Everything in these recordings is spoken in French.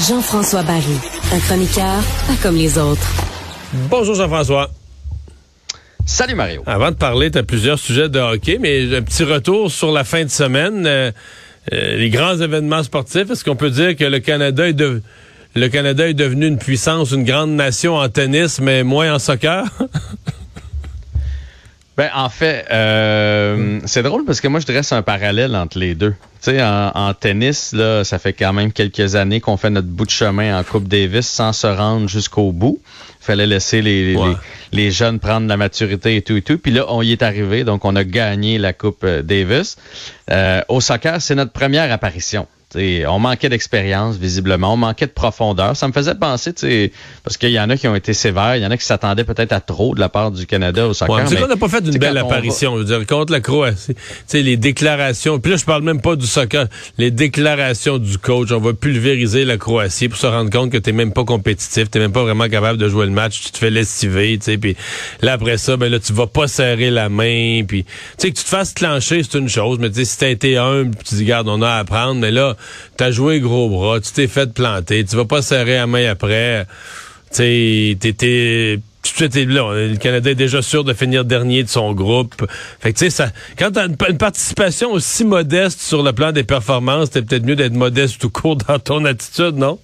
Jean-François Barry, un chroniqueur pas comme les autres. Bonjour Jean-François. Salut Mario. Avant de parler, tu as plusieurs sujets de hockey, mais un petit retour sur la fin de semaine. Euh, euh, les grands événements sportifs, est-ce qu'on peut dire que le Canada est de, le Canada est devenu une puissance, une grande nation en tennis, mais moins en soccer? Ben, en fait, euh, c'est drôle parce que moi, je dresse un parallèle entre les deux. Tu sais, en, tennis, là, ça fait quand même quelques années qu'on fait notre bout de chemin en Coupe Davis sans se rendre jusqu'au bout. Fallait laisser les, les, jeunes prendre la maturité et tout et tout. Puis là, on y est arrivé, donc on a gagné la Coupe euh, Davis. Euh, au soccer, c'est notre première apparition on manquait d'expérience, visiblement. On manquait de profondeur. Ça me faisait penser, parce qu'il y en a qui ont été sévères. Il y en a qui s'attendaient peut-être à trop de la part du Canada au soccer. Ouais, qu'on n'a pas fait une belle apparition. Je veux dire, contre la Croatie. sais, les déclarations. Puis là, je parle même pas du soccer. Les déclarations du coach. On va pulvériser la Croatie pour se rendre compte que tu même pas compétitif. Tu même pas vraiment capable de jouer le match. Tu te fais lestiver. Puis là, après ça, ben là, tu vas pas serrer la main. Puis, tu sais, que tu te fasses clencher, c'est une chose. Mais si t'as été humble, tu dis, regarde, on a à apprendre. Mais là, t'as joué gros bras, tu t'es fait planter, tu vas pas serrer la main après. Tu t'étais là, le Canada est déjà sûr de finir dernier de son groupe. Fait que tu sais, ça, quand t'as une, une, participation aussi modeste sur le plan des performances, c'est peut-être mieux d'être modeste tout court dans ton attitude, non?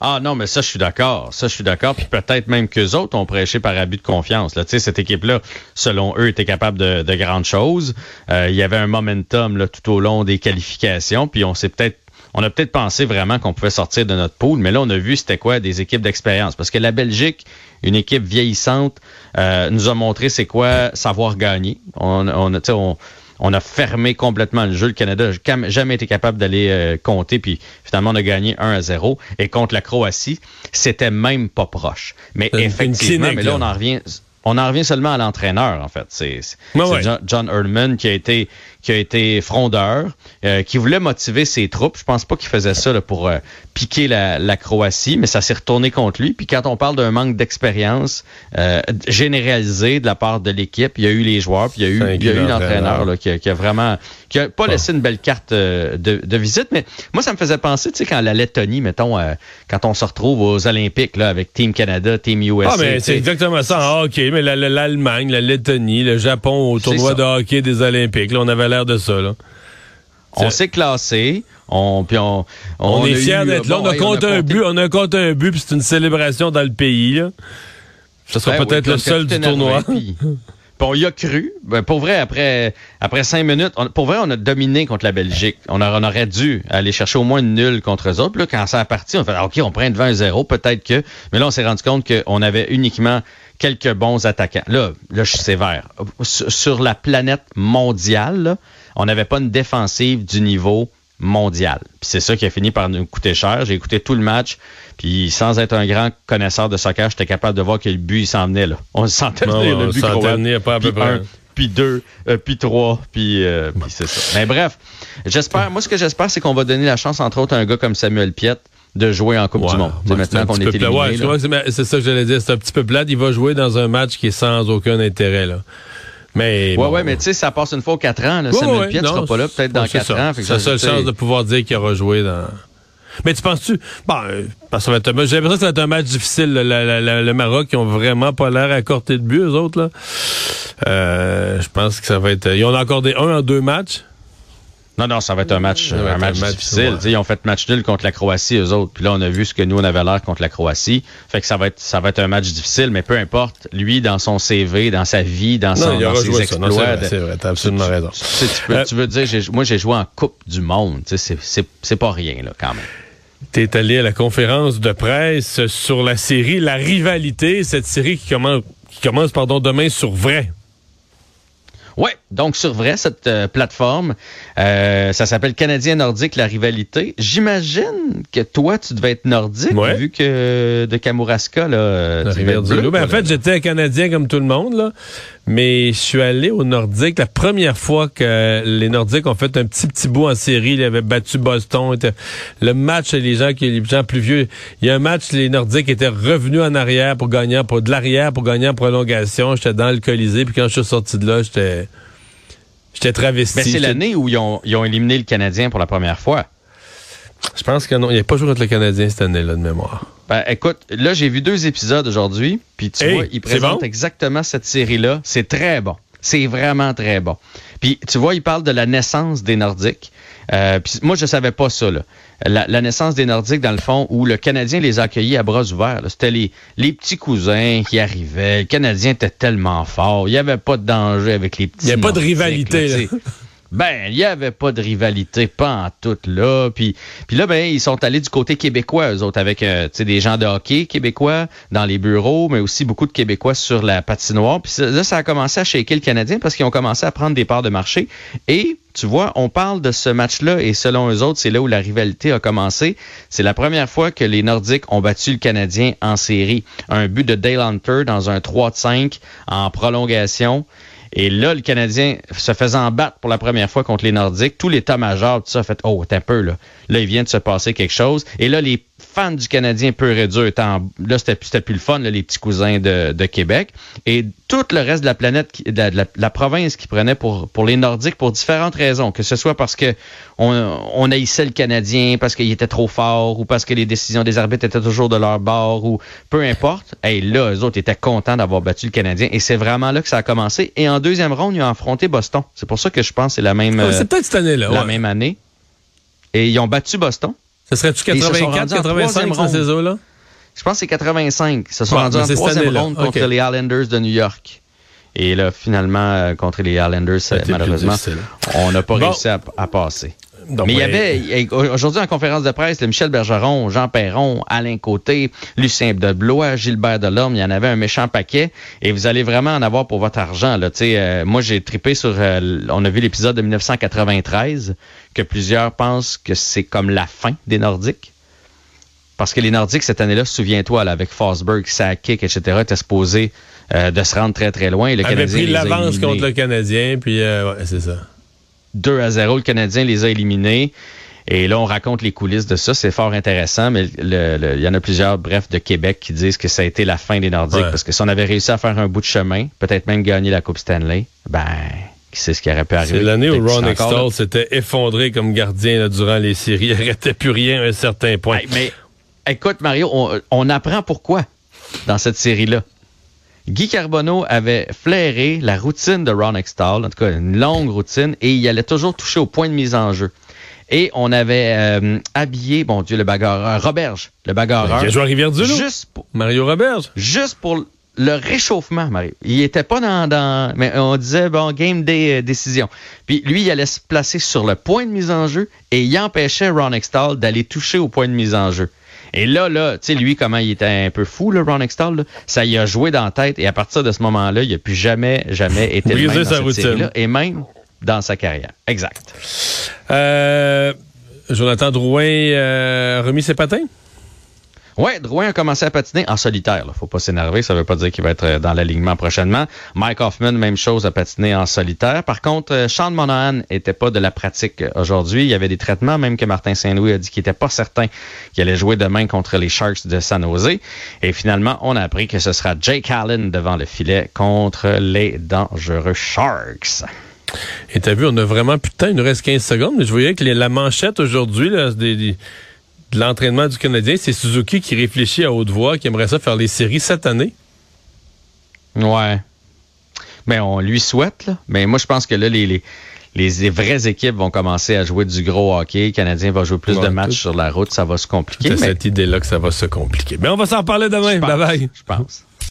Ah non, mais ça, je suis d'accord. Ça, je suis d'accord. Puis peut-être même qu'eux autres ont prêché par abus de confiance. Là. Cette équipe-là, selon eux, était capable de, de grandes choses. Euh, il y avait un momentum là, tout au long des qualifications. Puis on s'est peut-être on a peut-être pensé vraiment qu'on pouvait sortir de notre pool, mais là, on a vu c'était quoi des équipes d'expérience. Parce que la Belgique, une équipe vieillissante, euh, nous a montré c'est quoi savoir gagner. On, on, on, on a fermé complètement le jeu. Le Canada n'a jamais été capable d'aller euh, compter, puis finalement, on a gagné 1 à 0. Et contre la Croatie, c'était même pas proche. Mais effectivement, mais là, on en revient on en revient seulement à l'entraîneur, en fait. C'est John, John qui a été qui a été frondeur, euh, qui voulait motiver ses troupes. Je pense pas qu'il faisait ça pour euh, piquer la, Croatie, mais ça s'est retourné contre lui. Puis quand on parle d'un manque d'expérience euh, généralisé de la part de l'équipe, il y a eu les joueurs, puis il y a eu, il y a eu l'entraîneur qui, qui, a vraiment qui a pas laissé une belle carte de, de, visite. Mais moi, ça me faisait penser, tu sais, quand la Lettonie, mettons, quand on se retrouve aux Olympiques là, avec Team Canada, Team USA. Ah, mais c'est exactement ça en hockey. Mais l'Allemagne, la, Lettonie, le Japon au tournoi de hockey des Olympiques, là, on avait de ça. On s'est classé. On, puis on, on, est fiers d'être là. On a compté un but. On a compté un but, puis c'est une célébration dans le pays. Ce sera ben peut-être le seul du tournoi. Puis, on y a cru. Ben, pour vrai, après, après cinq minutes, pour vrai, on a dominé contre la Belgique. On, on aurait dû aller chercher au moins une nulle contre eux autres. Là, quand ça a parti, on fait OK, on prend 20 0 peut-être que. Mais là, on s'est rendu compte qu'on avait uniquement quelques bons attaquants. Là, là je suis sévère. Sur la planète mondiale, on n'avait pas une défensive du niveau mondial. Puis c'est ça qui a fini par nous coûter cher. J'ai écouté tout le match, puis sans être un grand connaisseur de soccer, j'étais capable de voir que le but il s'en venait là. On sentait venir le but croate, pas à peu près. puis deux, euh, puis trois, puis, euh, puis c'est ça. Mais bref, j'espère. Moi, ce que j'espère, c'est qu'on va donner la chance, entre autres, à un gars comme Samuel Piette de jouer en Coupe du Monde. C'est maintenant qu'on est éliminé. c'est ça que j'allais dire. C'est un petit peu plate. Il va jouer dans un match qui est sans aucun intérêt. Là. Mais ouais, ouais, mais tu sais, ça passe une fois aux 4 ans. Là. Samuel Piet ne sera pas là peut-être dans 4 ans. C'est la seule chance de pouvoir dire qu'il aura joué dans. Mais tu penses-tu. Bon, euh, parce que j'ai l'impression que ça va être un match difficile. Le, Maroc, ils ont vraiment pas l'air à corter de but, eux autres. Là. Euh, je pense que ça va être. Ils ont encore des 1 en deux matchs. Non, non, ça va être un match, un match, difficile. Ils ont fait match nul contre la Croatie, eux autres. Puis là, on a vu ce que nous, on avait l'air contre la Croatie. Fait que ça va être, ça va être un match difficile, mais peu importe. Lui, dans son CV, dans sa vie, dans, son, dans ses exploits. C'est vrai, t'as absolument raison. Tu, veux dire, moi, j'ai joué en Coupe du Monde. C'est pas rien, là, quand même. T'es allé à la conférence de presse sur la série La Rivalité, cette série qui commence, qui commence pardon, demain sur vrai. Oui, donc sur vrai, cette euh, plateforme, euh, ça s'appelle Canadien Nordique, la rivalité. J'imagine que toi, tu devais être nordique, vu que de Kamouraska, là, tu bleu, ben, En fait, j'étais Canadien comme tout le monde, là, mais je suis allé au Nordique la première fois que les Nordiques ont fait un petit petit bout en série. Ils avaient battu Boston. Le match, les gens qui les gens plus vieux, il y a un match, les Nordiques étaient revenus en arrière pour gagner, pour de l'arrière pour gagner en prolongation. J'étais dans le Colisée, puis quand je suis sorti de là, j'étais J'étais travesti. Mais c'est l'année où ils ont, éliminé le Canadien pour la première fois. Je pense que non. Il n'y a pas joué contre le Canadien cette année-là de mémoire. Ben, écoute, là, j'ai vu deux épisodes aujourd'hui, puis tu vois, ils présentent exactement cette série-là. C'est très bon. C'est vraiment très bon. Puis, tu vois, ils parlent de la naissance des Nordiques. Euh, puis moi, je savais pas ça. Là. La, naissance des Nordiques, dans le fond, où le Canadien les a accueillis à bras ouverts. C'était les, les petits cousins qui arrivaient. Le Canadien était tellement fort. Il n'y avait pas de danger avec les petits. Il n'y a pas de rivalité. Là, ben, il n'y avait pas de rivalité, pas en tout là. Puis, puis là, ben, ils sont allés du côté québécois, eux autres, avec euh, des gens de hockey québécois dans les bureaux, mais aussi beaucoup de Québécois sur la patinoire. Puis là, ça a commencé à shaker le Canadien parce qu'ils ont commencé à prendre des parts de marché. Et tu vois, on parle de ce match-là et selon eux autres, c'est là où la rivalité a commencé. C'est la première fois que les Nordiques ont battu le Canadien en série. Un but de Dale Hunter dans un 3 5 en prolongation. Et là, le Canadien se faisant battre pour la première fois contre les Nordiques, tout l'état-major, tout ça, fait Oh, t'es un peu là. Là, il vient de se passer quelque chose. Et là, les fans du Canadien peu réduit, étant, là, c'était plus le fun, les petits cousins de, Québec. Et tout le reste de la planète, de la, province qui prenait pour, pour les Nordiques pour différentes raisons. Que ce soit parce que on, on haïssait le Canadien, parce qu'il était trop fort, ou parce que les décisions des arbitres étaient toujours de leur bord, ou peu importe. Et là, eux autres étaient contents d'avoir battu le Canadien. Et c'est vraiment là que ça a commencé. Et en deuxième ronde, ils ont affronté Boston. C'est pour ça que je pense que c'est la même, ah, c'est peut-être cette année-là, la même année. Et ils ont battu Boston. Ce serait-tu 84, 85 dans ces eaux-là? Je pense que c'est 85. Ils se sont rendus en troisième ronde contre les Islanders de New York. Et là, finalement, euh, contre les Islanders, malheureusement, on n'a pas réussi à, passer. Mais il y avait, aujourd'hui en conférence de presse, Michel Bergeron, Jean Perron, Alain Côté, Lucien de Blois, Gilbert Delorme, il y en avait un méchant paquet. Et vous allez vraiment en avoir pour votre argent. Là. Euh, moi, j'ai tripé sur... Euh, on a vu l'épisode de 1993 que plusieurs pensent que c'est comme la fin des Nordiques. Parce que les Nordiques, cette année-là, souviens-toi, avec Fosberg, Sakic, etc., étaient supposés euh, de se rendre très, très loin. Et le avait pris l'avance contre le Canadien, puis euh, ouais, c'est ça. 2 à 0, le Canadien les a éliminés. Et là, on raconte les coulisses de ça. C'est fort intéressant, mais il y en a plusieurs, bref, de Québec qui disent que ça a été la fin des Nordiques. Parce que si on avait réussi à faire un bout de chemin, peut-être même gagner la Coupe Stanley, ben, c'est ce qui aurait pu arriver? C'est l'année où Ron Extall s'était effondré comme gardien durant les séries. Il n'arrêtait plus rien à un certain point. mais écoute, Mario, on, apprend pourquoi dans cette série-là. Guy Carbonneau avait flairé la routine de Ron Extall, en tout cas une longue routine, et il allait toujours toucher au point de mise en jeu. Et on avait euh, habillé, bon Dieu, le bagarreur, Roberge, le bagarreur. Il a joué à Rivière-du-Loup. Juste pour, Mario Roberge. Juste pour le réchauffement, Mario. Il était pas dans, dans, mais on disait bon game day euh, décision. Puis lui, il allait se placer sur le point de mise en jeu et il empêchait Ron Extall d'aller toucher au point de mise en jeu. Et là, là, tu sais, lui, comment il était un peu fou, le Ron Extall, ça y a joué dans la tête. Et à partir de ce moment-là, il n'a plus jamais, jamais été le même dans cette et même dans sa carrière. Exact. Euh, Jonathan Drouin euh, remis ses patins? Ouais, Drouin a commencé à patiner en solitaire. Là. Faut pas s'énerver, ça veut pas dire qu'il va être euh, dans l'alignement prochainement. Mike Hoffman, même chose, a patiné en solitaire. Par contre, euh, Sean Monahan était pas de la pratique euh, aujourd'hui. Il y avait des traitements, même que Martin Saint-Louis a dit qu'il était pas certain qu'il allait jouer demain contre les Sharks de San Jose. Et finalement, on a appris que ce sera Jake Allen devant le filet contre les dangereux Sharks. Et t'as vu, on a vraiment temps, il nous reste 15 secondes, mais je voyais que la manchette aujourd'hui, là, des de l'entraînement du Canadien, c'est Suzuki qui réfléchit à haute voix, qui aimerait ça faire les séries cette année. Ouais. Mais on lui souhaite, là. Mais moi, je pense que là, les, les, vraies équipes vont commencer à jouer du gros hockey. Le Canadien va jouer plus de matchs sur la route. Ça va se compliquer. C'est cette idée-là que ça va se compliquer. Mais on va s'en parler demain. bye bye. Je pense.